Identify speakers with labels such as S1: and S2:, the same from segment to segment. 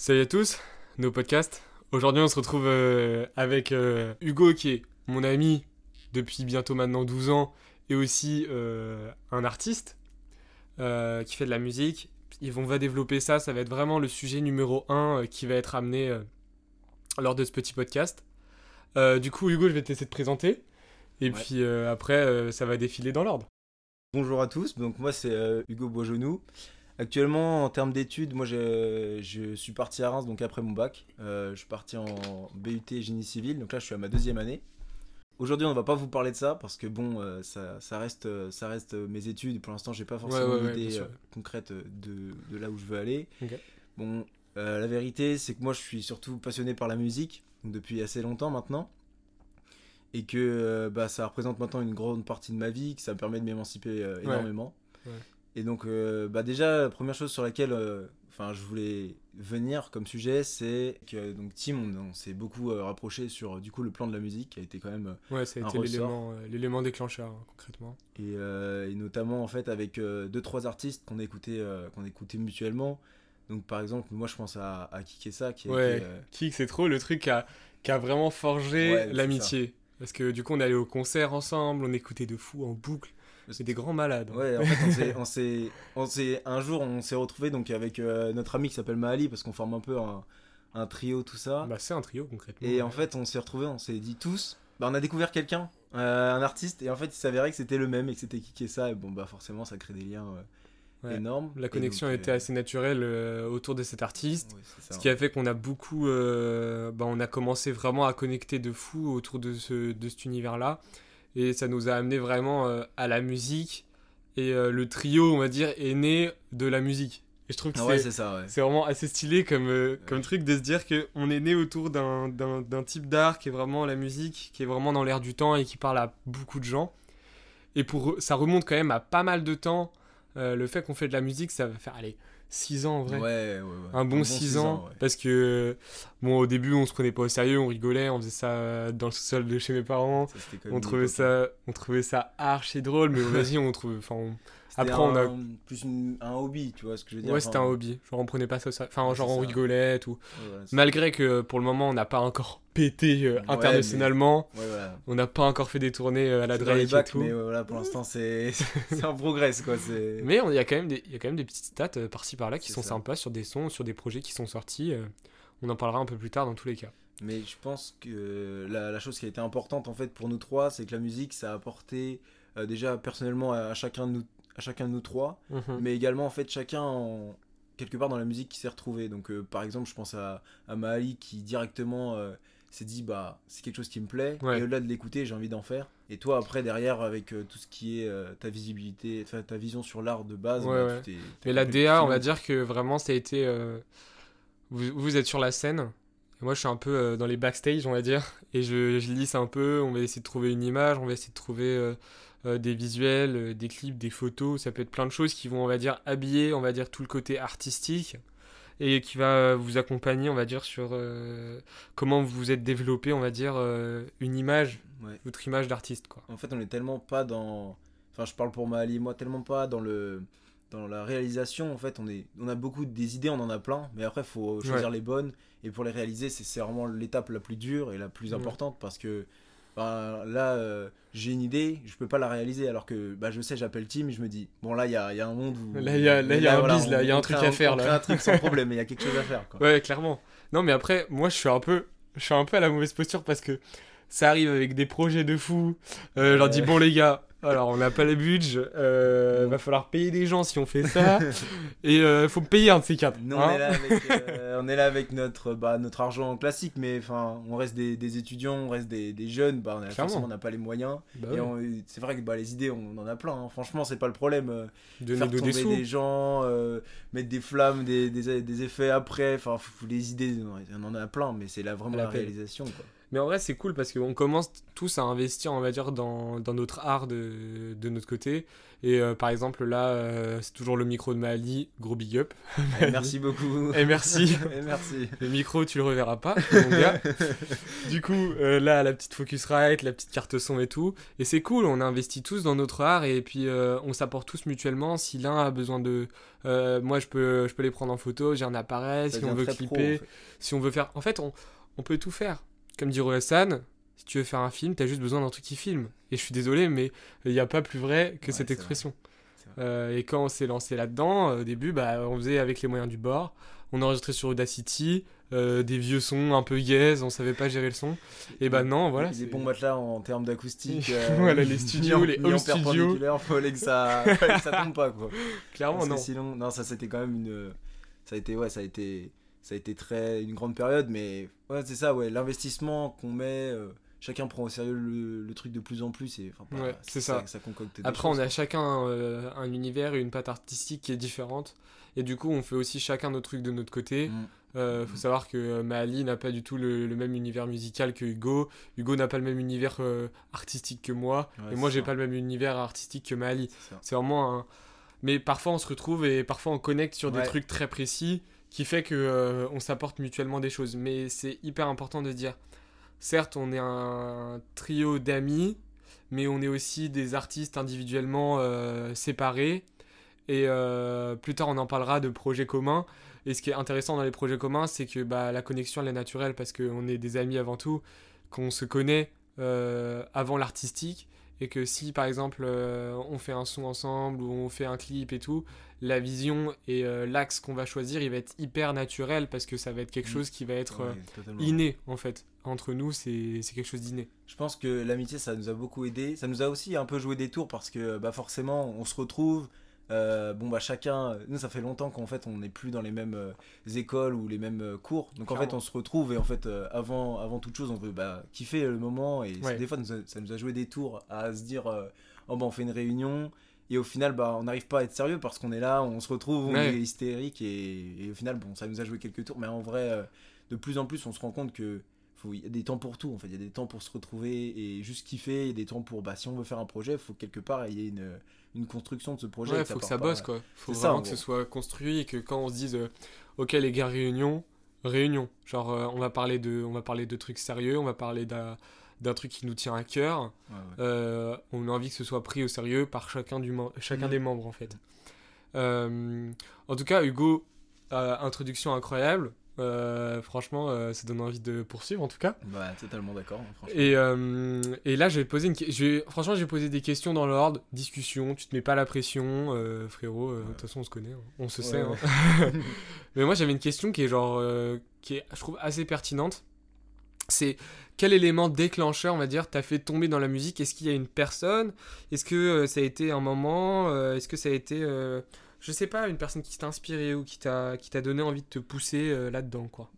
S1: Salut à tous, nos podcasts. Aujourd'hui, on se retrouve euh, avec euh, Hugo, qui est mon ami depuis bientôt maintenant 12 ans, et aussi euh, un artiste qui fait de la musique. Ils vont, on va développer ça, ça va être vraiment le sujet numéro 1 qui va être amené lors de ce petit podcast. Du coup, Hugo, je vais te laisser te présenter, et
S2: Ouais.
S1: puis après, ça va défiler dans l'ordre.
S2: Bonjour à tous, donc moi c'est Hugo Boisgenou. Actuellement en termes d'études, moi je, je suis parti à Reims donc après mon bac. Euh, je suis parti en BUT génie civil, donc là je suis à ma deuxième année. Aujourd'hui on ne va pas vous parler de ça parce que bon euh, ça, ça reste, ça reste mes études. Pour l'instant j'ai pas forcément
S1: ouais, ouais,
S2: d'idée euh, concrète de, de là où je veux aller. Bon, euh, la vérité c'est que moi je suis surtout passionné par la musique depuis assez longtemps maintenant. Et que euh, bah, ça représente maintenant une grande partie de ma vie, que ça me permet de m'émanciper euh, énormément.
S1: Ouais.
S2: Et donc, euh, bah déjà, la première chose sur laquelle euh, je voulais venir comme sujet, c'est que donc, Tim, on, on s'est beaucoup euh, rapproché sur du coup, le plan de la musique, qui a été quand même. euh,
S1: Ouais, ça a été l'élément l'élément déclencheur, hein, concrètement.
S2: et, et notamment, en fait, avec deux, trois artistes qu'on écoutait, qu'on écoutait mutuellement. Donc, par exemple, moi, je pense à, à Kikessa, qui
S1: Ouais.
S2: été.
S1: Kik, c'est trop le truc qui a, qui a vraiment forgé
S2: Ouais,
S1: l'amitié. Parce que du coup, on allait au concert ensemble, on écoutait de fou en boucle. C'est des grands malades.
S2: Ouais, en fait, on s'est- on un jour, on s'est retrouvé donc avec euh, notre ami qui s'appelle Mahali parce qu'on forme un peu un, un trio, tout ça.
S1: Bah, c'est un trio, concrètement.
S2: Et en fait, on s'est retrouvé, on s'est dit tous, bah, on a découvert quelqu'un, euh, un artiste, et en fait, il s'avérait que c'était le même et que c'était qui ça. Et bon, bah forcément, ça crée des liens euh,
S1: Ouais.
S2: énormes.
S1: La connexion
S2: donc,
S1: a été
S2: euh,
S1: assez naturelle euh, autour de cet artiste.
S2: ça.
S1: Ce qui a fait qu'on a beaucoup. euh, bah, on a commencé vraiment à connecter de fou autour de, ce, de cet univers-là. Et ça nous a amené vraiment euh, à la musique. Et euh, le trio, on va dire, est né de la musique. Et je trouve que
S2: Ah
S1: c'est.
S2: ouais, c'est ça, ouais.
S1: C'est vraiment assez stylé comme, euh, comme
S2: Ouais.
S1: truc de se dire qu'on est né autour d'un- type d'art qui est vraiment la musique, qui est vraiment dans l'air du temps et qui parle à beaucoup de gens. Et pour, ça remonte quand même à pas mal de temps. Euh, le fait qu'on fait de la musique, ça va faire, allez, 6 ans en vrai.
S2: Ouais, ouais, ouais.
S1: Un bon 6 ans.
S2: ouais.
S1: Parce que, bon, au début, on se prenait pas au sérieux, on rigolait, on faisait ça dans le sous-sol de chez mes parents.
S2: Ça,
S1: On trouvait, ça, on trouvait ça archi drôle, mais vas-y, on on- Après, on a-
S2: plus une- un hobby, tu vois ce que je veux dire.
S1: Ouais, c'était un hobby. Genre, on prenait pas ça. Enfin, genre, on rigolait tout.
S2: ouais,
S1: Malgré que pour le moment on n'a pas encore pété euh, internationalement,
S2: voilà.
S1: on n'a pas encore fait des tournées euh, à la Drake et tout.
S2: mais
S1: Mais,
S2: ouais, voilà, pour l'instant, c'est un progrès, quoi.
S1: On- il y, a quand même des- y a quand même des petites stats euh, par-ci par-là qui sont
S2: ça.
S1: sympas sur des sons, sur des projets qui sont sortis. euh, on en parlera un peu plus tard dans tous les cas.
S2: Mais je pense que la, la chose qui a été importante en fait pour nous trois, c'est que la musique, ça a apporté euh, déjà personnellement à, à chacun de nous, à chacun de nous trois,
S1: Mhm.
S2: mais également en fait chacun en- quelque part dans la musique qui s'est retrouvé. Donc euh, par exemple, je pense à, à Mahali qui directement euh, s'est dit bah c'est quelque chose qui me plaît
S1: Ouais.
S2: et au-delà de l'écouter, j'ai envie d'en faire. Et toi après derrière avec euh, tout ce qui est ta visibilité, ta vision sur l'art de base,
S1: Ouais,
S2: bah,
S1: ouais.
S2: tu t'es-
S1: Mais la DA, on va dire que vraiment ça a été. Vous, vous êtes sur la scène. Et moi, je suis un peu dans les backstage, on va dire. Et je, je lisse un peu. On va essayer de trouver une image. On va essayer de trouver euh, euh, des visuels, euh, des clips, des photos. Ça peut être plein de choses qui vont, on va dire, habiller, on va dire, tout le côté artistique. Et qui va vous accompagner, on va dire, sur euh, comment vous vous êtes développé, on va dire, euh, une image,
S2: Ouais.
S1: votre image d'artiste, quoi.
S2: En fait, on est tellement pas dans. Enfin, je parle pour Mahali et moi, tellement pas dans le dans la réalisation. En fait, on est, on a beaucoup des idées, on en a plein, mais après, faut choisir les bonnes. Et pour les réaliser, c'est vraiment l'étape la plus dure et la plus
S1: Ouais.
S2: importante parce que là, euh, j'ai une idée, je peux pas la réaliser alors que bah, je sais, j'appelle Tim, et je me dis bon là, il y a, y a un monde où
S1: Là, il y a- là, y a un bise, là, il y a un truc à faire, là.
S2: un truc sans problème, mais il y a quelque chose à faire. Quoi.
S1: Ouais, clairement. Non, mais après, moi, je suis un peu, je suis un peu à la mauvaise posture parce que ça arrive avec des projets de fou. Euh, Je leur dis bon les gars, alors on n'a pas le budget, euh, va falloir payer des gens si on fait ça, et euh, faut me payer un de ces quatre.
S2: Nous,
S1: hein.
S2: on, est là avec, euh, on est là avec notre, bah, notre argent classique, mais enfin, on reste des, des étudiants, on reste des, des jeunes, bah, on a,
S1: Clairement.
S2: forcément, on n'a pas les moyens.
S1: Bah
S2: c'est vrai que bah, les idées, on en a plein. hein. Franchement, c'est pas le problème. euh,
S1: donner
S2: faire
S1: de-
S2: tomber
S1: des
S2: des gens, euh, mettre des flammes, des, effets après, enfin, les idées, on en a plein, mais c'est là vraiment
S1: la
S2: réalisation. Quoi.
S1: Mais en vrai, c'est cool parce qu'on commence tous à investir, on va dire, dans, dans notre art de, de notre côté. Et euh, par exemple, là, euh, c'est toujours le micro de Mali, gros big up.
S2: Et merci beaucoup.
S1: Et merci.
S2: Et merci.
S1: Le micro, tu le reverras pas, mon gars. du coup, euh, là, la petite Focusrite, la petite carte son et tout. Et c'est cool, on investit tous dans notre art et puis on s'apporte tous mutuellement. Si l'un a besoin de. moi, je peux, je peux les prendre en photo, j'ai un appareil,
S2: Ça
S1: si on veut
S2: pro,
S1: clipper,
S2: en fait.
S1: si on veut faire. En fait, on, on peut tout faire. Comme dit Hassan, si tu veux faire un film, t'as juste besoin d'un truc qui filme. Et je suis désolé, mais il n'y a pas plus vrai que
S2: Ouais,
S1: cette expression. Euh, et quand on s'est lancé là-dedans, euh, au début, bah, on faisait avec les moyens du bord. On enregistrait sur Audacity, euh, des vieux sons un peu gaze, on savait pas gérer le son. Et bah non, voilà. C'est-
S2: bons matelas en termes d'acoustique. euh,
S1: Voilà, les studios, les home studios.
S2: fallait que ça, fallait que ça tombe pas quoi.
S1: Clairement,
S2: Parce que
S1: non.
S2: sinon, non, ça c'était quand même une. Ça a été, ouais, ça a été, ça a été très une grande période, mais ouais, c'est ça, ouais, l'investissement qu'on met, euh, chacun prend au sérieux le, le truc de plus en plus et enfin, bah,
S1: Ouais, c'est ça.
S2: ça concocte
S1: Après,
S2: choses,
S1: on a chacun euh, un univers et une patte artistique qui est différente. Et du coup, on fait aussi chacun nos trucs de notre côté.
S2: Mm.
S1: Euh, faut
S2: Mhm.
S1: savoir que Maali n'a pas du tout le, le même univers musical que Hugo. Hugo n'a pas le même univers artistique que moi.
S2: Ouais,
S1: et moi, j'ai pas le même univers artistique que Maali.
S2: C'est
S1: vraiment un. Mais parfois, on se retrouve et parfois, on connecte sur des trucs très précis qui fait que euh, on s'apporte mutuellement des choses. Mais c'est hyper important de dire. Certes, on est un trio d'amis, mais on est aussi des artistes individuellement euh, séparés. Et euh, plus tard, on en parlera de projets communs. Et ce qui est intéressant dans les projets communs, c'est que bah, la connexion, elle est naturelle parce qu'on est des amis avant tout, qu'on se connaît avant l'artistique. Et que si, par exemple, euh, on fait un son ensemble ou on fait un clip et tout, la vision et euh, l'axe qu'on va choisir, il va être hyper naturel parce que ça va être quelque chose qui va être euh,
S2: Ouais,
S1: inné, en fait. Entre nous, c'est c'est quelque chose d'inné.
S2: Je pense que l'amitié, ça nous a beaucoup aidé. Ça nous a aussi un peu joué des tours parce que bah, forcément, on se retrouve. Euh, bon, bah chacun. Nous, ça fait longtemps qu'en fait, on n'est plus dans les mêmes euh, écoles ou les mêmes euh, cours. Donc en fait, on se retrouve et en fait, avant, avant toute chose, on veut bah, kiffer le moment. Et
S1: Ouais.
S2: des fois, nous a- ça nous a joué des tours à se dire oh, bah, on fait une réunion. Et au final, bah, on n'arrive pas à être sérieux parce qu'on est là, on se retrouve, on
S1: Ouais.
S2: est hystérique. Et, et au final, bon, ça nous a joué quelques tours. Mais en vrai, de plus en plus, on se rend compte que il y a des temps pour tout en fait il y a des temps pour se retrouver et juste kiffer il y a des temps pour bah si on veut faire un projet il faut quelque part il y ait une, une construction de ce projet
S1: Ouais, faut que ça
S2: pas-
S1: bosse, quoi. Faut
S2: ça,
S1: vraiment
S2: en
S1: que ce soit construit et que quand on se dise, euh, ok les gars, réunion, réunion. Genre, euh, on va parler de, on va parler de trucs sérieux, on va parler d'un truc qui nous tient à cœur.
S2: Ouais, ouais.
S1: Euh, on a envie que ce soit pris au sérieux par chacun, du chacun
S2: Mhm.
S1: des membres, en fait. En tout cas, Hugo, introduction incroyable. Euh, franchement, euh, ça donne envie de poursuivre, en tout cas.
S2: Bah, totalement d'accord hein,
S1: Et, euh, et là, je vais te poser une vais- Franchement, je vais poser des questions dans l'ordre. Discussion, tu te mets pas la pression, frérot. De toute façon, on se connaît, hein. on se
S2: Ouais,
S1: sait.
S2: ouais.
S1: hein. Mais moi, j'avais une question qui est genre, qui est, je trouve, assez pertinente. C'est quel élément déclencheur, on va dire, t'as fait tomber dans la musique? Est-ce qu'il y a une personne? Est-ce que ça a été un moment? Est-ce que ça a été, je sais pas, une personne qui t'a inspiré ou qui t'a donné envie de te pousser euh, là-dedans, quoi.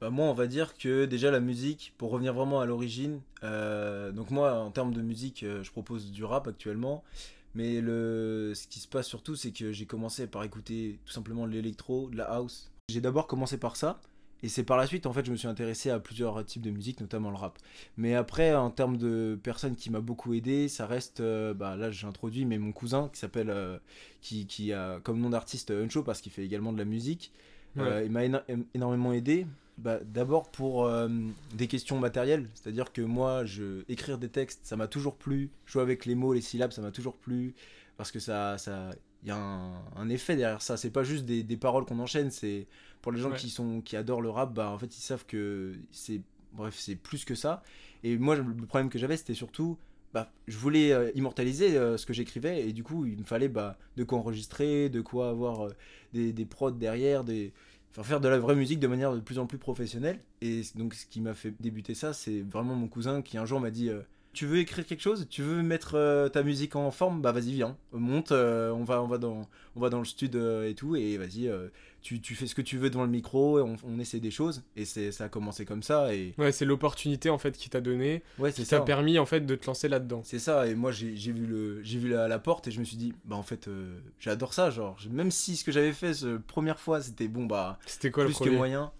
S2: Bah, moi, on va dire que déjà la musique, pour revenir vraiment à l'origine, euh, donc moi, en termes de musique, euh, je propose du rap actuellement, mais ce qui se passe surtout, c'est que j'ai commencé par écouter tout simplement de l'électro, de la house. J'ai d'abord commencé par ça, et c'est par la suite, en fait, je me suis intéressé à plusieurs types de musique, notamment le rap. Mais après, en termes de personnes qui m'a beaucoup aidé, ça reste, euh, bah, là, j'ai introduit, mais mon cousin qui s'appelle, euh, qui, qui a comme nom d'artiste Uncho parce qu'il fait également de la musique. Euh, il m'a éno- énormément aidé. Bah, D'abord pour euh, des questions matérielles, c'est-à-dire que moi, je, écrire des textes, ça m'a toujours plu. Jouer avec les mots, les syllabes, ça m'a toujours plu. Parce que ça, ça, il y a un, un effet derrière ça. C'est pas juste des, des paroles qu'on enchaîne. C'est pour les gens
S1: Ouais.
S2: qui sont, qui adorent le rap, bah en fait ils savent que c'est, bref, c'est plus que ça. Et moi, le problème que j'avais, c'était surtout, bah, je voulais euh, immortaliser euh, ce que j'écrivais et du coup, il me fallait bah, de quoi enregistrer, de quoi avoir euh, des, des prods derrière, des enfin, faire de la vraie musique de manière de plus en plus professionnelle. Et donc, ce qui m'a fait débuter ça, c'est vraiment mon cousin qui un jour m'a dit Tu veux écrire quelque chose Tu veux mettre euh, ta musique en forme Bah, vas-y, viens, monte, euh, on, va, on, va dans, on va dans le studio euh, et tout, et vas-y, tu, tu fais ce que tu veux devant le micro, et on, on essaie des choses. Et c'est ça a commencé comme ça. Et
S1: Ouais, c'est l'opportunité en fait qui t'a donné,
S2: ouais, c'est
S1: qui t'a
S2: ça.
S1: permis en fait de te lancer là-dedans.
S2: C'est ça, et moi j'ai j'ai vu, le, j'ai vu la, la porte et je me suis dit, bah en fait, j'adore ça, genre, même si ce que j'avais fait cette première fois c'était bon, bah,
S1: C'était quoi le
S2: plus que
S1: premier
S2: moyen.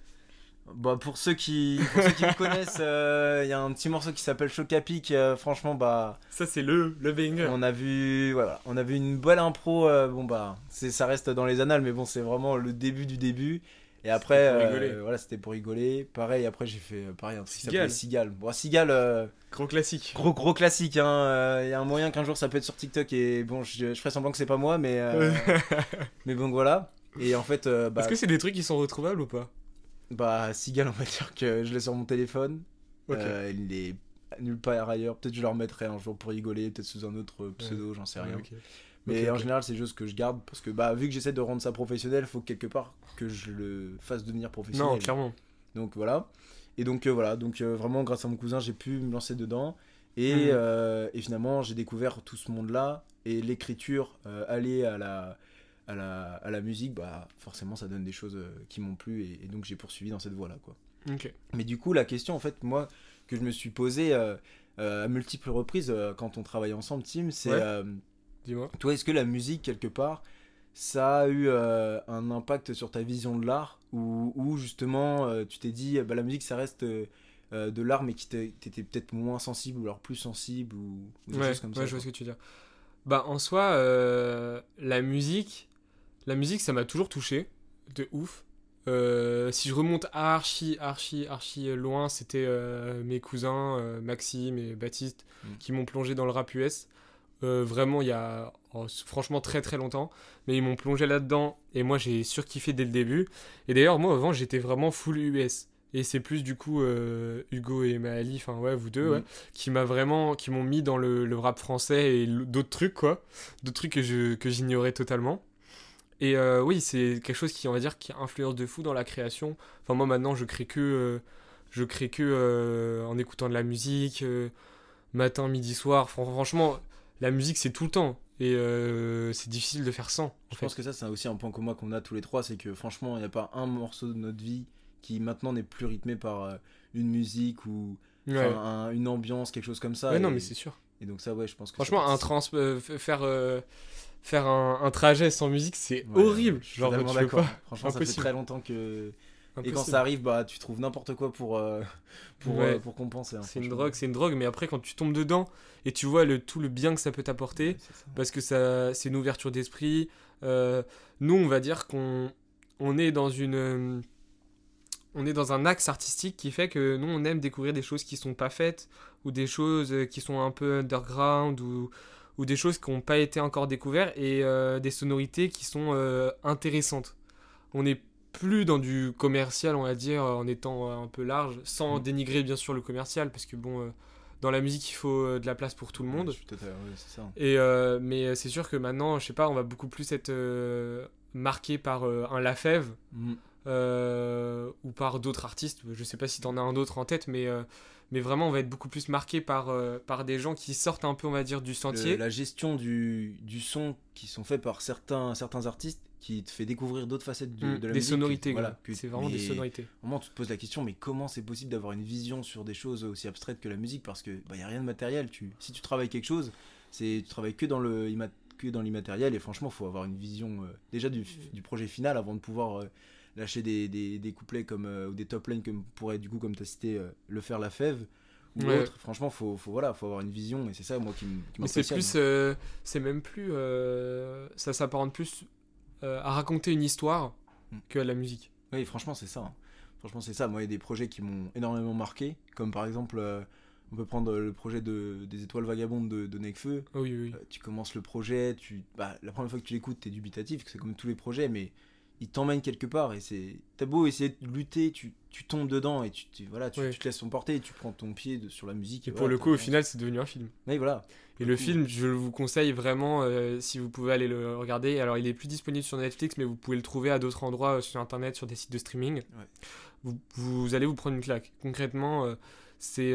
S2: Bah, pour ceux qui, pour ceux qui me connaissent, euh, il y a un petit morceau qui s'appelle Choc à pic. euh, franchement, bah,
S1: Ça, c'est le, le banger.
S2: on a vu, voilà, on a vu une bonne impro. euh, bon bah, c'est, ça reste dans les annales, mais bon, c'est vraiment le début du début. Et après,
S1: pour
S2: euh, voilà, c'était pour rigoler. Pareil, après j'ai fait euh, pareil un truc qui s'appelait Cigale. Bon, Cigale, euh,
S1: Gros classique.
S2: gros gros classique. Il y a un moyen qu'un jour ça peut être sur TikTok et bon, je, je ferai semblant que c'est pas moi, mais euh, mais bon voilà. Et en fait, euh, bah,
S1: Est-ce que c'est des trucs qui sont retrouvables ou pas?
S2: Bah Cigale, on va dire que je l'ai sur mon téléphone.
S1: Ok.
S2: Euh, il est nulle part ailleurs. Peut-être je le remettrai un jour pour rigoler, peut-être sous un autre pseudo, j'en sais rien. Mais en général, c'est juste que je garde parce que bah vu que j'essaie de rendre ça professionnel, faut que quelque part que je le fasse devenir professionnel.
S1: Non, clairement.
S2: Donc voilà. Et donc euh, voilà, donc euh, vraiment grâce à mon cousin, j'ai pu me lancer dedans. Et,
S1: Mhm.
S2: euh, et finalement, j'ai découvert tout ce monde-là et l'écriture, aller à la à la, à la musique, bah forcément ça donne des choses euh, qui m'ont plu et, et donc j'ai poursuivi dans cette voie-là quoi. Mais du coup, la question, en fait, moi, que je me suis posée euh, euh, à multiples reprises euh, quand on travaille ensemble, Tim, c'est
S1: Ouais. Dis-moi.
S2: toi, est-ce que la musique, quelque part, ça a eu un impact sur ta vision de l'art ou, justement, tu t'es dit, bah, la musique, ça reste de l'art, mais qui t'étais peut-être moins sensible ou alors plus sensible ou, ou des
S1: Ouais,
S2: choses comme
S1: ouais,
S2: ça
S1: je vois ce que tu veux dire. Bah, en soi, la musique, la musique, ça m'a toujours touché, de ouf. Euh, si je remonte archi, archi, archi loin, c'était euh, mes cousins, euh, Maxime et Baptiste,
S2: Mm.
S1: qui m'ont plongé dans le rap US. Vraiment, il y a oh, franchement très très longtemps. Mais ils m'ont plongé là-dedans et moi j'ai surkiffé dès le début. Et d'ailleurs, moi avant, j'étais vraiment full US. Et c'est plus du coup Hugo et Maali, enfin ouais, vous deux,
S2: Mm.
S1: ouais, qui m'a vraiment, qui m'ont mis dans le, le rap français et d'autres trucs quoi, d'autres trucs que je que j'ignorais totalement. Et euh, oui, c'est quelque chose qui, on va dire, qui influence de fou dans la création. Enfin moi maintenant, je crée que, euh, je crée que euh, en écoutant de la musique, matin, midi, soir. Fran- franchement, la musique c'est tout le temps et c'est difficile de faire sans. En
S2: Je
S1: fait.
S2: pense que ça, c'est aussi un point commun qu'on a tous les trois, c'est que franchement, il n'y a pas un morceau de notre vie qui maintenant n'est plus rythmé par une musique ou
S1: Ouais.
S2: enfin, un- une ambiance, quelque chose comme ça.
S1: Ouais, non, mais c'est sûr.
S2: Et donc ça, ouais, je pense que
S1: Franchement, un trans, euh, faire, euh, faire un, un trajet sans musique, c'est
S2: Ouais,
S1: horrible.
S2: Je suis
S1: Genre, tu
S2: d'accord.
S1: pas.
S2: Franchement, ça fait très longtemps que. Et quand ça arrive, bah, tu trouves n'importe quoi pour, euh, pour,
S1: Ouais.
S2: pour compenser. hein,
S1: C'est une drogue, c'est une drogue, mais après quand tu tombes dedans et tu vois le, tout le bien que ça peut t'apporter,
S2: Ouais,
S1: parce que ça, c'est une ouverture d'esprit. euh, nous, on va dire qu'on on est dans une, euh, on est dans un axe artistique qui fait que nous, on aime découvrir des choses qui sont pas faites ou des choses euh, qui sont un peu underground ou ou des choses qui n'ont pas été encore découvertes et euh, des sonorités qui sont euh, intéressantes. On n'est plus dans du commercial, on va dire, en étant euh, un peu large, sans
S2: Mm.
S1: dénigrer bien sûr le commercial, parce que bon, dans la musique, il faut de la place pour tout le monde.
S2: Ouais, ouais, ça.
S1: Et mais c'est sûr que maintenant, je sais pas, on va beaucoup plus être marqué par un Lafèvre
S2: Mm.
S1: ou par d'autres artistes. Je sais pas si t'en as un autre en tête, mais mais vraiment, on va être beaucoup plus marqué par euh, par des gens qui sortent un peu, on va dire, du
S2: Le-
S1: sentier.
S2: la gestion du, du son qui sont faits par certains, certains artistes qui te fait découvrir d'autres facettes de,
S1: Mm,
S2: de la
S1: des
S2: musique.
S1: sonorités,
S2: Voilà, que-
S1: c'est vraiment des sonorités.
S2: Vraiment, tu te poses la question, mais comment c'est possible d'avoir une vision sur des choses aussi abstraites que la musique? Parce que bah, y a rien de matériel. Tu, si tu travailles quelque chose, c'est tu travailles que dans le que dans l'immatériel et franchement, faut avoir une vision euh, déjà du, du projet final avant de pouvoir euh, lâcher des, des, des couplets comme euh, ou des top lines comme pourrait du coup comme tu as cité euh, le faire la fève ou
S1: Ouais.
S2: autre. Franchement, faut, faut voilà, faut avoir une vision et c'est ça moi qui m- qui
S1: Mais c'est
S2: m'impressionne.
S1: plus, euh, c'est même plus, euh, ça s'apparente plus euh, à raconter une histoire
S2: Mm.
S1: que à la musique.
S2: Oui, franchement, c'est ça. hein. Franchement, c'est ça. Moi, il y a des projets qui m'ont énormément marqué, comme par exemple, on peut prendre le projet de, des étoiles vagabondes de, de Nekfeu.
S1: Oui, oui.
S2: Euh, tu commences le projet, tu, bah, la première fois que tu l'écoutes, t'es dubitatif, c'est comme tous les projets, mais il t'emmène quelque part et c'est. T'as beau essayer de lutter, tu, tu tombes dedans et tu, tu- voilà, tu,
S1: Ouais.
S2: tu te laisses emporter et tu prends ton pied de- sur la musique.
S1: Et pour
S2: voilà,
S1: le coup, au final, c'est devenu un film.
S2: Oui, voilà.
S1: Et le
S2: coup,
S1: film, je vous conseille vraiment, euh, si vous pouvez aller le regarder. Alors, il est plus disponible sur Netflix, mais vous pouvez le trouver à d'autres endroits euh, sur Internet, sur des sites de streaming. Vous, vous allez vous prendre une claque. Concrètement, euh, c'est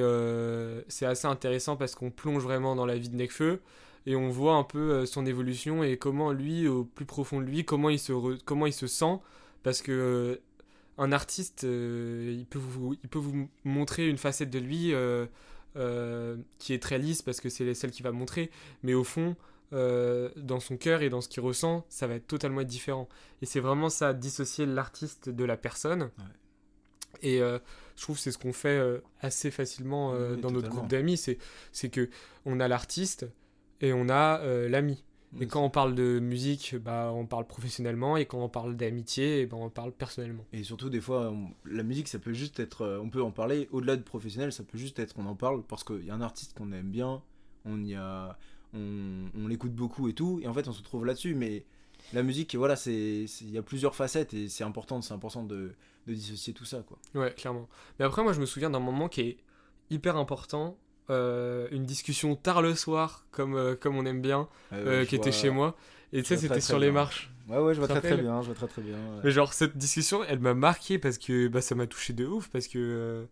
S1: c'est assez intéressant parce qu'on plonge vraiment dans la vie de Nekfeu et on voit un peu euh, son évolution et comment lui, au plus profond de lui, comment il se, re- comment il se sent. Parce que euh, un artiste, euh, il, peut vous, il peut vous montrer une facette de lui euh, euh, qui est très lisse parce que c'est celle qui va montrer, mais au fond, dans son cœur et dans ce qu'il ressent, ça va être totalement différent. Et c'est vraiment ça, dissocier l'artiste de la personne. Et je trouve que c'est ce qu'on fait assez facilement
S2: Oui,
S1: dans notre groupe d'amis. C'est, c'est que on a l'artiste et on a euh, l'ami. Et
S2: Oui,
S1: quand on parle de musique, bah, on parle professionnellement. Et quand on parle d'amitié, ben, on parle personnellement.
S2: Et surtout, des fois, on- la musique, ça peut juste être. euh, On peut en parler au-delà de professionnel, ça peut juste être. On en parle parce qu'il y a un artiste qu'on aime bien, on y a. On, on l'écoute beaucoup et tout, et en fait, on se trouve là-dessus. Mais la musique, voilà, c'est. c'est- Il y a plusieurs facettes et c'est important, c'est important de, de dissocier tout ça, quoi.
S1: Ouais, clairement. Mais après, moi, je me souviens d'un moment qui est hyper important. Euh, une discussion tard le soir, comme, euh, comme on aime bien, euh,
S2: je
S1: qui était chez moi. Et tu sais, c'était sur les
S2: bien.
S1: marches.
S2: Ouais, ouais, je vois très très bien, je vois très très bien. ouais.
S1: Mais genre, cette discussion, elle m'a marqué parce que bah, ça m'a touché de ouf. Parce que euh,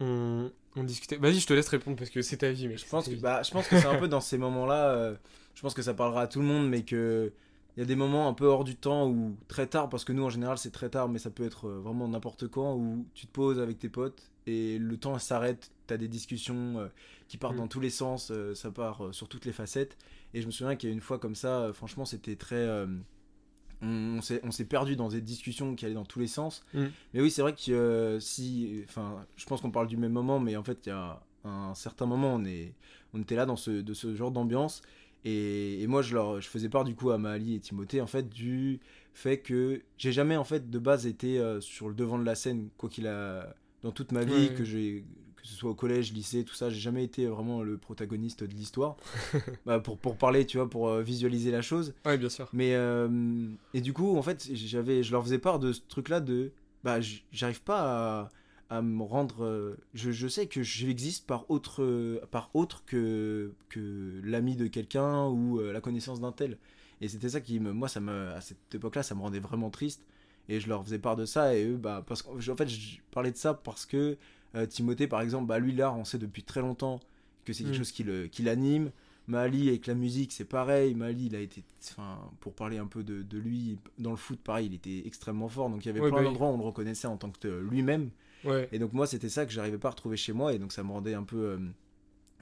S1: on, on discutait. Vas-y, je te laisse répondre parce que c'est ta vie. Mais
S2: Je pense que, bah, je pense que c'est un peu dans ces moments-là, euh, je pense que ça parlera à tout le monde, mais que il y a des moments un peu hors du temps ou très tard, parce que nous en général c'est très tard, mais ça peut être euh, vraiment n'importe quand, où tu te poses avec tes potes et le temps s'arrête, t'as des discussions euh, qui partent
S1: Mm.
S2: dans tous les sens, euh, ça part euh, sur toutes les facettes. Et je me souviens qu'il y a une fois comme ça, franchement c'était très... on, on s'est on s'est perdu dans des discussions qui allaient dans tous les sens.
S1: Mm.
S2: Mais oui, c'est vrai que si... Enfin, je pense qu'on parle du même moment, mais en fait il y a un certain moment, on, est, on était là dans ce, de ce genre d'ambiance. Et, et moi, je, leur, je faisais part du coup à Maali et Timothée, en fait, du fait que j'ai jamais, en fait, de base été euh, sur le devant de la scène, quoi qu'il a. Dans toute ma vie,
S1: Ouais.
S2: que j'ai que ce soit au collège, lycée, tout ça, j'ai jamais été vraiment le protagoniste de l'histoire. Bah, pour, pour parler, tu vois, pour euh, visualiser la chose.
S1: Ouais, bien sûr.
S2: Mais euh, et du coup, en fait, j'avais, je leur faisais part de ce truc-là de, bah, j'arrive pas à, à me rendre. euh, Je, je sais que j'existe par autre, par autre que que l'ami de quelqu'un ou la connaissance d'un tel. Et c'était ça qui me, moi, ça me, à cette époque-là, ça me rendait vraiment triste. Et je leur faisais part de ça et eux, bah, parce qu'en en fait, je parlais de ça parce que euh, Timothée, par exemple, bah, lui là, on sait depuis très longtemps que c'est quelque
S1: Mm.
S2: chose qui le- qui l'anime. Mali avec la musique c'est pareil Mali il a été enfin pour parler un peu de, de lui dans le foot pareil il était extrêmement fort donc il y avait
S1: Ouais,
S2: plein
S1: bah
S2: d'endroits où on le reconnaissait en tant que euh, lui-même
S1: Ouais.
S2: et donc moi c'était ça que j'arrivais pas à retrouver chez moi et donc ça me rendait un peu euh,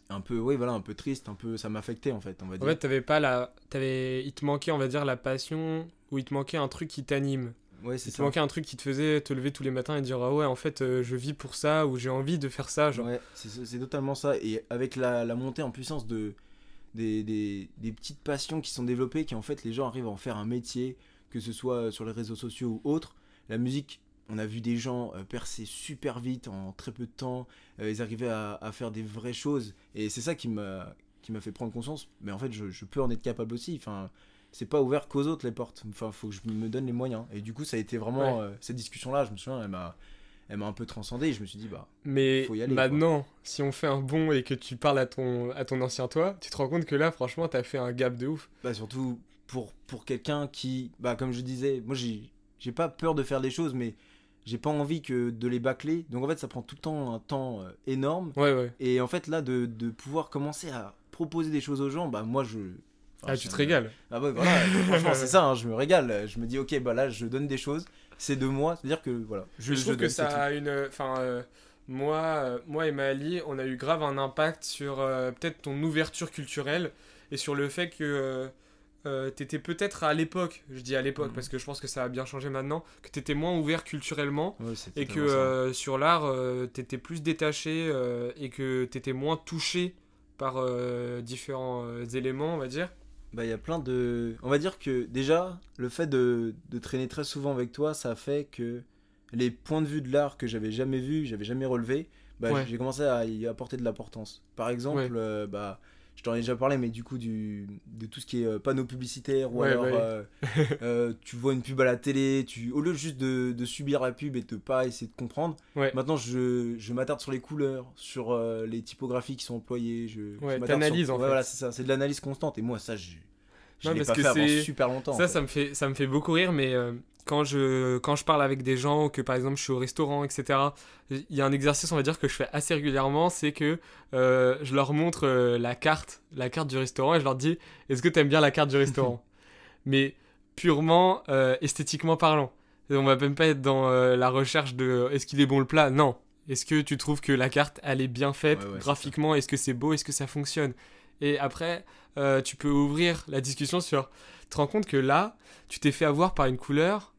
S2: un peu oui voilà un peu triste un peu ça m'affectait en fait on va
S1: En
S2: dire
S1: fait, t'avais pas la. T'avais... Il te manquait, on va dire, la passion, ou il te manquait un truc qui t'anime.
S2: Ouais c'est ça
S1: manquait un truc qui te faisait te lever tous les matins et dire Ah ouais, en fait, euh, je vis pour ça, ou j'ai envie de faire ça. Genre.
S2: Ouais, c'est c'est totalement ça. Et avec la, la montée en puissance de, des, des, des petites passions qui sont développées, qui en fait les gens arrivent à en faire un métier, que ce soit sur les réseaux sociaux ou autres. La musique, on a vu des gens euh, percer super vite en très peu de temps. Euh, ils arrivaient à, à faire des vraies choses. Et c'est ça qui m'a qui m'a fait prendre conscience. Mais en fait, je, je peux en être capable aussi. Enfin, c'est pas ouvert qu'aux autres les portes. Enfin, faut que je me donne les moyens. Et du coup, ça a été vraiment
S1: Ouais.
S2: euh, cette discussion-là. Je me souviens, elle m'a elle m'a un peu transcendé. Et je me suis dit, bah,
S1: Mais
S2: Faut y aller,
S1: maintenant, si on fait un bond et que tu parles à ton, à ton ancien toi, tu te rends compte que là, franchement, t'as fait un gap de ouf.
S2: Bah surtout pour, pour quelqu'un qui, bah comme je disais, moi j'ai j'ai pas peur de faire des choses, mais j'ai pas envie que de les bâcler. Donc en fait ça prend tout le temps un temps euh, énorme.
S1: Ouais, ouais.
S2: Et en fait là de, de pouvoir commencer à proposer des choses aux gens, bah moi je... enfin,
S1: Ah, tu te régales.
S2: Ah ouais voilà, franchement c'est ça, hein, je me régale. Je me dis ok bah là je donne des choses, c'est de moi, c'est-à-dire que voilà.
S1: Je, trouve que ça a une. Enfin, euh, moi, euh, moi et Maali, on a eu grave un impact sur euh, peut-être ton ouverture culturelle et sur le fait que euh, euh, t'étais peut-être à l'époque, je dis à l'époque
S2: Mhm.
S1: parce que je pense que ça a bien changé maintenant, que t'étais moins ouvert culturellement
S2: Ouais,
S1: et que euh, sur l'art, euh, t'étais plus détaché euh, et que t'étais moins touché par euh, différents euh, éléments, on va dire.
S2: Bah, il y a plein de. On va dire que déjà, le fait de, de traîner très souvent avec toi, ça fait que les points de vue de l'art que j'avais jamais vus, j'avais jamais relevés, bah,
S1: Ouais.
S2: j'ai commencé à y apporter de l'importance. Par exemple,
S1: Ouais.
S2: euh, bah, je t'en ai déjà parlé, mais du coup, du, de tout ce qui est euh, panneaux publicitaires, ou
S1: Ouais,
S2: alors euh, euh, tu vois une pub à la télé, tu, au lieu juste de, de subir la pub et de pas essayer de comprendre,
S1: Ouais.
S2: maintenant je, je m'attarde sur les couleurs, sur euh, les typographies qui sont employées. Je,
S1: Ouais, t'analyses,
S2: sur-
S1: en
S2: ouais,
S1: fait.
S2: Voilà, c'est ça, c'est de l'analyse constante. Et moi, ça, je, je l'ai pas
S1: que
S2: fait avant super longtemps. en
S1: Ça,
S2: fait.
S1: ça me fait, ça me fait beaucoup rire, mais euh, quand, je, quand je parle avec des gens, que par exemple je suis au restaurant, etc., il y a un exercice, on va dire, que je fais assez régulièrement, c'est que euh, je leur montre euh, la carte, la carte du restaurant, et je leur dis, est-ce que tu aimes bien la carte du restaurant? Mais purement euh, esthétiquement parlant. On va même pas être dans la recherche de est-ce qu'il est bon le plat? Non. Est-ce que tu trouves que la carte, elle est bien faite
S2: Ouais, ouais, c'est
S1: graphiquement? Est-ce que c'est beau? Est-ce que ça fonctionne? Et après, tu peux ouvrir la discussion sur. Tu te rends compte que là, tu t'es fait avoir par une couleur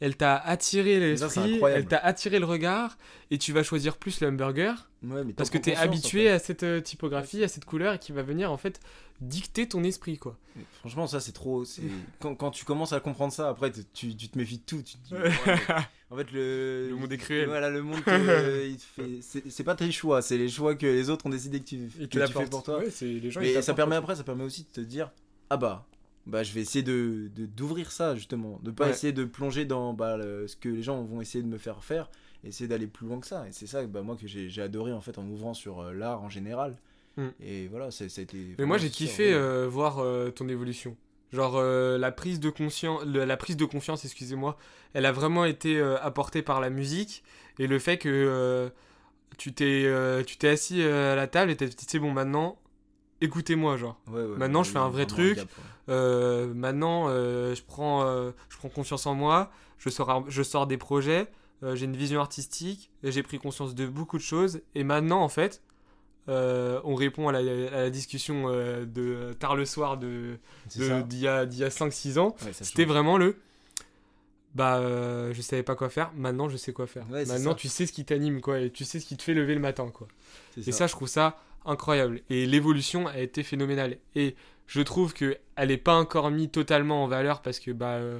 S1: elle t'a attiré l'esprit, elle t'a attiré le regard, et tu vas choisir plus le hamburger
S2: Ouais, mais
S1: parce que t'es
S2: en
S1: habitué
S2: fait.
S1: à cette euh, typographie, à cette couleur, et qui va venir en fait dicter ton esprit, quoi.
S2: Mais Franchement, ça c'est trop. Quand, quand tu commences à comprendre ça, après tu, tu te méfies de tout. Tu te dis, ouais, mais- en fait, le.
S1: Le monde est cruel.
S2: Voilà, le monde. fait... C'est pas tes choix, c'est les choix que les autres ont décidé que tu, que tu fais pour toi.
S1: Ouais, les gens.
S2: Mais ça permet après, ça permet aussi de te dire ah bah. Bah, je vais essayer de d'ouvrir ça justement, de pas
S1: Ouais.
S2: essayer de plonger dans bah, le- ce que les gens vont essayer de me faire faire, essayer d'aller plus loin que ça. Et c'est ça, bah, moi que j'ai adoré en fait en m'ouvrant sur euh, l'art en général.
S1: Mm.
S2: Et voilà, ça ça a été.
S1: Mais moi j'ai kiffé euh, voir euh, ton évolution. Genre la prise de conscience, la prise de confiance, excusez-moi, elle a vraiment été apportée par la musique et le fait que tu t'es tu t'es assis à la table et t'as dit c'est bon maintenant écoutez-moi genre.
S2: Ouais, ouais,
S1: Maintenant,
S2: ouais,
S1: je fais un vrai truc. Euh, maintenant euh, je prends euh, je prends confiance en moi, je sors je sors des projets, j'ai une vision artistique, j'ai pris conscience de beaucoup de choses. Et maintenant en fait on répond à la, à la discussion de tard le soir de d'il y a, d'il y a 5-6 ans,
S2: Ouais, ça
S1: c'était vraiment le bah euh, je savais pas quoi faire, maintenant je sais quoi faire.
S2: Ouais,
S1: maintenant tu sais ce qui t'anime quoi et tu sais ce qui te fait lever le matin quoi. Et ça je trouve ça incroyable et l'évolution a été phénoménale et je trouve que elle est pas encore mise totalement en valeur parce que bah euh,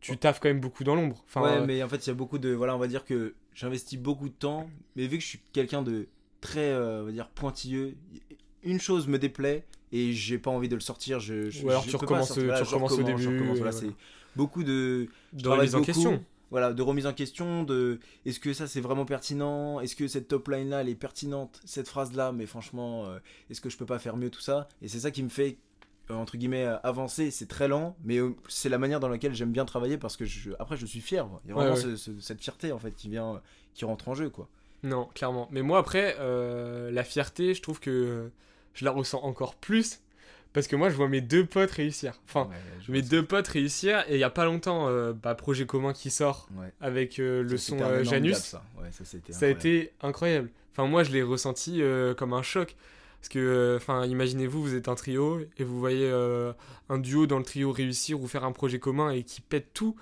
S1: tu taffes quand même beaucoup dans l'ombre. Enfin
S2: ouais,
S1: euh,
S2: mais en fait, il y a beaucoup de. Voilà, on va dire que j'investis beaucoup de temps, mais vu que je suis quelqu'un de très, on va dire, pointilleux, une chose me déplaît et j'ai pas envie de le sortir. Je, je-
S1: Ou alors
S2: je
S1: tu recommences-
S2: sortir.
S1: tu
S2: Voilà, je
S1: recommences au
S2: recommence,
S1: début,
S2: recommence, voilà. Beaucoup de. je
S1: de remise en question.
S2: Voilà, de remise en question, de est-ce que ça c'est vraiment pertinent? Est-ce que cette top line là elle est pertinente Cette phrase là, mais franchement, euh, est-ce que je peux pas faire mieux tout ça? Et c'est ça qui me fait, euh, entre guillemets, euh, avancer. C'est très lent, mais c'est la manière dans laquelle j'aime bien travailler parce que je, après je suis fier. quoi. Il y a vraiment
S1: ouais.
S2: ce- ce- cette fierté en fait qui vient, qui rentre en jeu quoi.
S1: Non, clairement. Mais moi, après, euh, la fierté, je trouve que je la ressens encore plus parce que moi, je vois mes deux potes réussir. Enfin,
S2: Ouais,
S1: mes deux potes réussir et il y a pas longtemps, euh, bah, projet commun qui sort.
S2: Ouais.
S1: avec euh, le son euh, Janus.
S2: gap, ça. Ouais, ça, c'était
S1: Ça a été incroyable. Enfin, moi, je l'ai ressenti comme un choc. Parce que, enfin, imaginez-vous, vous êtes un trio et vous voyez un duo dans le trio réussir ou faire un projet commun et qui pète tout.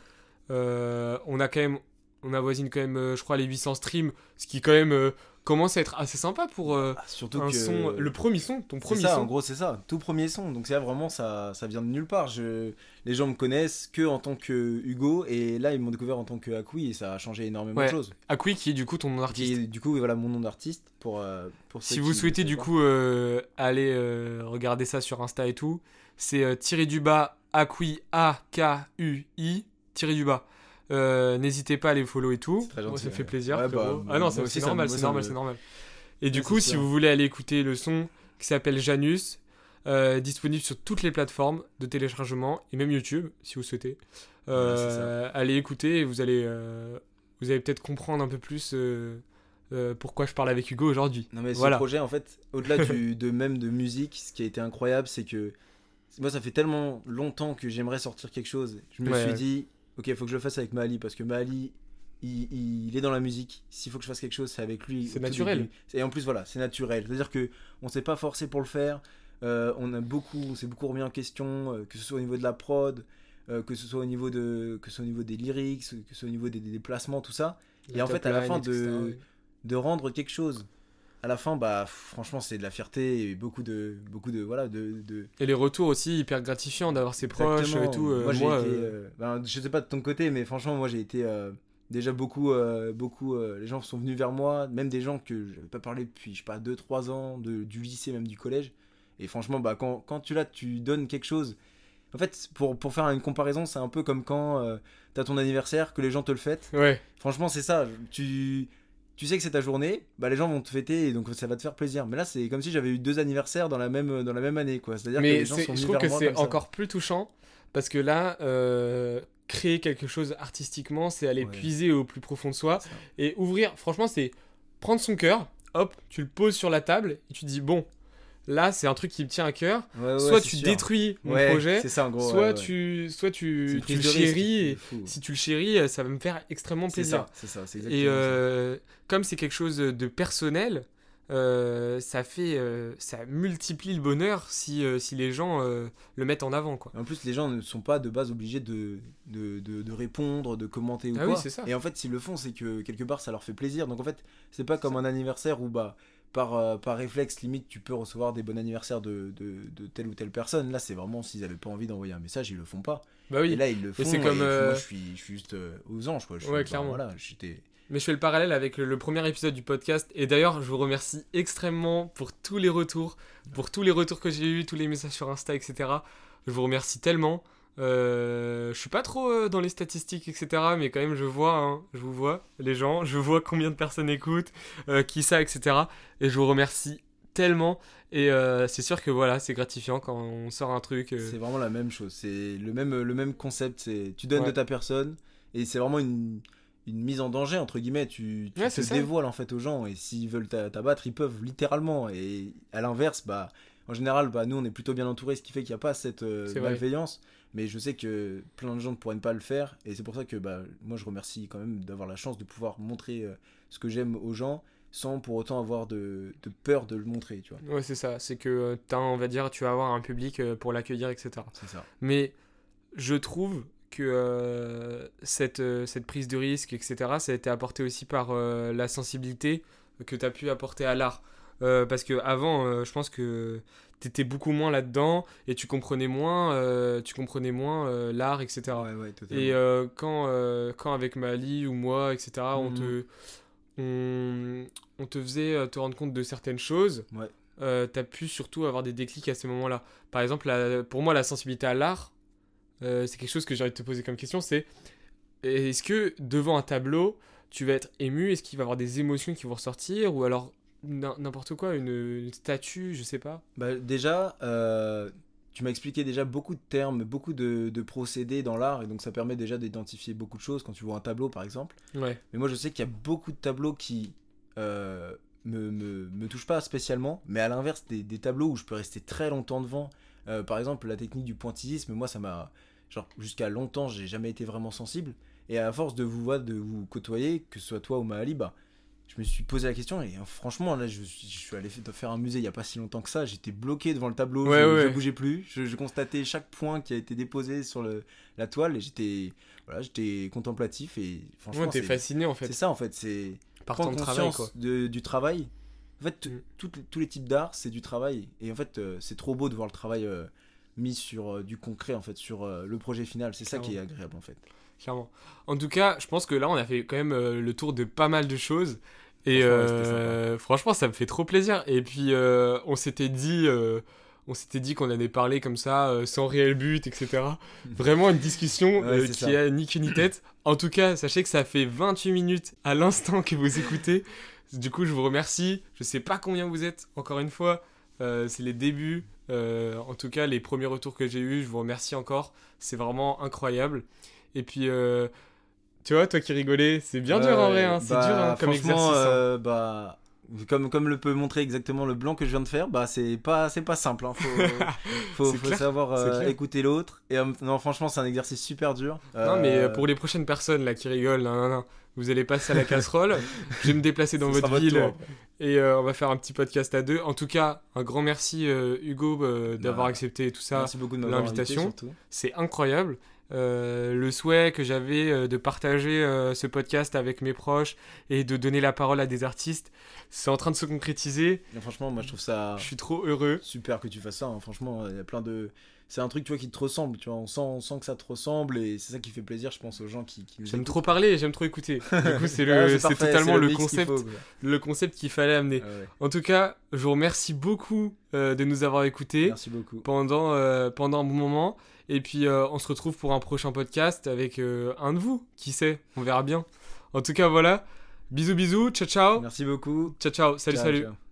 S1: On a quand même, on avoisine quand même, euh, je crois, les 800 streams, ce qui quand même euh, commence à être assez sympa pour euh,
S2: Ah, surtout
S1: un
S2: que
S1: son. Le premier son, ton
S2: C'est
S1: premier
S2: ça,
S1: son.
S2: en gros, c'est ça. Tout premier son. Donc, c'est vraiment, ça, ça vient de nulle part. Je... Les gens me connaissent que en tant que Hugo. Et là, ils m'ont découvert en tant que Akui. Et ça a changé énormément
S1: Ouais.
S2: de choses.
S1: Akui, qui est du coup ton nom d'artiste.
S2: Qui est, du coup, voilà mon nom d'artiste. Pour, euh,
S1: Si vous souhaitez du coup euh, aller regarder ça sur Insta et tout, c'est tiré du bas Akui A-K-U-I tiré du bas. Euh, N'hésitez pas à les follow et tout.
S2: Très
S1: Moi,
S2: gentil,
S1: ça fait
S2: ouais.
S1: plaisir.
S2: Ouais, bah,
S1: ah non, c'est normal, c'est normal,
S2: me-
S1: c'est normal. Et du coup, si vous voulez aller écouter le son qui s'appelle Janus, euh, disponible sur toutes les plateformes de téléchargement et même YouTube, si vous souhaitez. Euh, allez écouter et vous allez, vous allez peut-être comprendre un peu plus euh, pourquoi je parle avec Hugo aujourd'hui.
S2: Non mais ce projet en fait, au-delà de même de musique, ce qui a été incroyable, c'est que moi ça fait tellement longtemps que j'aimerais sortir quelque chose. Je me
S1: Ouais,
S2: suis
S1: ouais.
S2: dit, ok, il faut que je le fasse avec Mali parce que Mali, il, il est dans la musique. S'il faut que je fasse quelque chose, c'est avec lui.
S1: C'est naturel.
S2: Et en plus voilà, c'est naturel. C'est-à-dire que on s'est pas forcé pour le faire. Euh, on a beaucoup, on s'est beaucoup remis en question, euh, que ce soit au niveau de la prod, euh, que ce soit au niveau de, que ce soit au niveau des lyrics, que ce soit au niveau des, des déplacements, tout ça. Et en fait, à la fin de- de rendre quelque chose à la fin bah franchement c'est de la fierté et beaucoup de beaucoup de voilà de, de...
S1: Et les retours aussi hyper gratifiants d'avoir ses proches
S2: Exactement.
S1: et tout. euh,
S2: moi été
S1: euh,
S2: euh, ben, je sais pas de ton côté mais franchement moi j'ai été euh, déjà beaucoup beaucoup les gens sont venus vers moi même des gens que j'avais pas parlé depuis je sais pas 2 3 ans de, du lycée même du collège et franchement bah quand, quand tu là tu donnes quelque chose en fait pour, pour faire une comparaison c'est un peu comme quand t'as ton anniversaire que les gens te le fêtent
S1: Ouais,
S2: Franchement, c'est ça. Tu, tu sais que c'est ta journée, bah les gens vont te fêter et donc ça va te faire plaisir. Mais là, c'est comme si j'avais eu deux anniversaires dans la même, dans la même année, quoi. C'est-à-dire que
S1: mais
S2: les gens sont
S1: je trouve que c'est encore plus touchant parce que là, euh, créer quelque chose artistiquement, c'est aller
S2: Ouais.
S1: puiser au plus profond de soi et ouvrir. Franchement, c'est prendre son cœur, hop, tu le poses sur la table et tu dis bon, là, c'est un truc qui me tient à cœur.
S2: Ouais, ouais,
S1: soit tu
S2: sûr.
S1: détruis mon
S2: Ouais,
S1: projet,
S2: c'est ça en gros.
S1: soit tu, soit tu, tu le chéris. Et si tu le chéris, ça va me faire extrêmement plaisir.
S2: ça, ça,
S1: Et
S2: ça.
S1: euh, comme c'est quelque chose de personnel, euh, ça fait, euh, ça multiplie le bonheur si, euh, si les gens le mettent en avant, quoi.
S2: En plus, les gens ne sont pas de base obligés de, de, de- de répondre, de commenter ou
S1: Ah oui,
S2: quoi.
S1: c'est ça.
S2: Et en fait, s'ils le font, c'est que quelque part, ça leur fait plaisir. Donc en fait, c'est pas comme un anniversaire où bah par, euh, par réflexe, limite, tu peux recevoir des bons anniversaires de, de, de telle ou telle personne. Là, c'est vraiment s'ils avaient pas envie d'envoyer un message, ils le font pas.
S1: Bah oui.
S2: Et là, ils le font.
S1: Et c'est comme,
S2: puis
S1: euh,
S2: Moi, je suis, je suis juste euh, aux anges, quoi. Je suis-
S1: Ouais,
S2: bah,
S1: clairement.
S2: Voilà, j'étais.
S1: Mais je fais le parallèle avec le, le premier épisode du podcast. Et d'ailleurs, je vous remercie extrêmement pour tous les retours, pour tous les retours que j'ai eu, tous les messages sur Insta, etc. Je vous remercie tellement. Euh, je suis pas trop euh, dans les statistiques, etc. Mais quand même, je vois, hein, je vous vois, les gens, je vois combien de personnes écoutent, euh, qui ça, etc. Et je vous remercie tellement. Et euh, c'est sûr que voilà, c'est gratifiant quand on sort un truc.
S2: C'est vraiment la même chose. C'est le même, le même concept. C'est tu donnes
S1: Ouais.
S2: de ta personne et c'est vraiment une, une mise en danger entre guillemets. Tu, tu
S1: Ouais,
S2: te dévoiles en fait aux gens et s'ils veulent t'a- t'abattre, ils peuvent littéralement. Et à l'inverse, bah en général, bah nous on est plutôt bien entourés, ce qui fait qu'il n'y a pas cette euh,
S1: vrai.
S2: malveillance. Mais je sais que plein de gens ne pourraient pas le faire et c'est pour ça que bah moi je remercie quand même d'avoir la chance de pouvoir montrer euh, ce que j'aime aux gens sans pour autant avoir de, de peur de le montrer, tu vois.
S1: Ouais, c'est ça. C'est que, euh, t'as, on va dire, tu vas avoir un public pour l'accueillir, etc.
S2: C'est ça.
S1: Mais je trouve que euh, cette, cette prise de risque, etc., ça a été apporté aussi par euh, la sensibilité que tu as pu apporter à l'art. Euh, parce que avant, euh, je pense que tu étais beaucoup moins là-dedans et tu comprenais moins, euh, tu comprenais moins l'art, etc.
S2: Ouais, ouais, totalement.
S1: Et quand, quand avec Mali ou moi, etc., on,
S2: Mhm.
S1: te, on, on te faisait te rendre compte de certaines choses,
S2: Ouais.
S1: t'as pu surtout avoir des déclics à ces moments-là. Par exemple, la- pour moi, la sensibilité à l'art, c'est quelque chose que j'ai envie de te poser comme question, c'est est-ce que devant un tableau, tu vas être ému? Est-ce qu'il va y avoir des émotions qui vont ressortir? Ou alors n'importe quoi, une, une statue, je sais pas
S2: Bah, déjà, euh, tu m'as expliqué déjà beaucoup de termes, beaucoup de, de procédés dans l'art, et donc ça permet déjà d'identifier beaucoup de choses quand tu vois un tableau par exemple.
S1: Ouais.
S2: Mais moi je sais qu'il y a beaucoup de tableaux qui euh, me, me, me touchent pas spécialement, mais à l'inverse des, des tableaux où je peux rester très longtemps devant. Euh, par exemple, la technique du pointillisme, moi ça m'a. Genre, jusqu'à longtemps, j'ai jamais été vraiment sensible. Et à force de vous voir, de vous côtoyer, que ce soit toi ou Mahali, bah, je me suis posé la question et euh, franchement là je, suis- je suis allé fa- faire un musée il y a pas si longtemps que ça. J'étais bloqué devant le tableau.
S1: Ouais,
S2: je,
S1: ouais.
S2: je bougeais plus. Je, je constatais chaque point qui a été déposé sur le, la toile et j'étais voilà j'étais contemplatif et franchement
S1: Ouais, t'es
S2: c'est
S1: fasciné en
S2: c'est
S1: fait,
S2: ça en fait. C'est
S1: par
S2: prendre
S1: ton travail,
S2: conscience
S1: quoi.
S2: de- du travail. En fait
S1: Mm.
S2: tous les types d'art c'est du travail. Et en fait euh, c'est trop beau de voir le travail euh, mis sur euh, du concret en fait sur euh, le projet final. C'est ça qui est agréable en fait
S1: Clairement. En tout cas, je pense que là, on a fait quand même euh, le tour de pas mal de choses. Et
S2: Franchement, ouais,
S1: euh, franchement, ça me fait trop plaisir. Et puis, euh, on s'était dit, on s'était dit qu'on allait parler comme ça, euh, sans réel but, etc. Vraiment une discussion euh, qui
S2: ça.
S1: a ni queue ni tête. En tout cas, sachez que ça fait 28 minutes à l'instant que vous écoutez. Du coup, je vous remercie. Je sais pas combien vous êtes, encore une fois. Euh, c'est les débuts. En tout cas, les premiers retours que j'ai eus, je vous remercie encore. C'est vraiment incroyable. Et puis, euh, tu vois, toi qui rigolais, c'est bien dur en vrai. hein. C'est
S2: bah,
S1: dur hein, comme
S2: franchement,
S1: exercice. hein.
S2: euh, bah, comme, comme le peut montrer exactement le blanc que je viens de faire, bah, c'est pas, c'est pas simple. hein. Faut, faut, faut savoir euh, écouter l'autre. Et euh, non, franchement, c'est un exercice super dur.
S1: Non, mais pour les prochaines personnes là qui rigolent, nan, nan, nan, vous allez passer à la casserole. je vais me déplacer dans votre ville et on va faire un petit podcast à deux. En tout cas, un grand merci Hugo d'avoir
S2: Bah,
S1: accepté tout ça. L'invitation. C'est incroyable. Euh, le souhait que j'avais euh, de partager euh, ce podcast avec mes proches et de donner la parole à des artistes, c'est en train de se concrétiser.
S2: Franchement, moi, je trouve ça
S1: Je suis trop heureux.
S2: super que tu fasses ça. hein. Franchement, il y a plein de. C'est un truc, tu vois, qui te ressemble. Tu vois, on sent, on sent que ça te ressemble et c'est ça qui fait plaisir, je pense, aux gens qui,
S1: J'aime trop parler et j'aime trop écouter. Du coup, c'est le-
S2: Ah,
S1: c'est
S2: parfait,
S1: totalement
S2: c'est
S1: le, concept,
S2: faut,
S1: le concept qu'il fallait amener.
S2: Ah ouais.
S1: En tout cas, je vous remercie beaucoup euh, de nous avoir écoutés
S2: Merci beaucoup.
S1: pendant, pendant un bon moment. Et puis, euh, on se retrouve pour un prochain podcast avec euh, un de vous. Qui sait? On verra bien. En tout cas, voilà. Bisous, bisous. Ciao, ciao.
S2: Merci beaucoup.
S1: Ciao, ciao. Salut,
S2: Ciao,
S1: salut.
S2: ciao.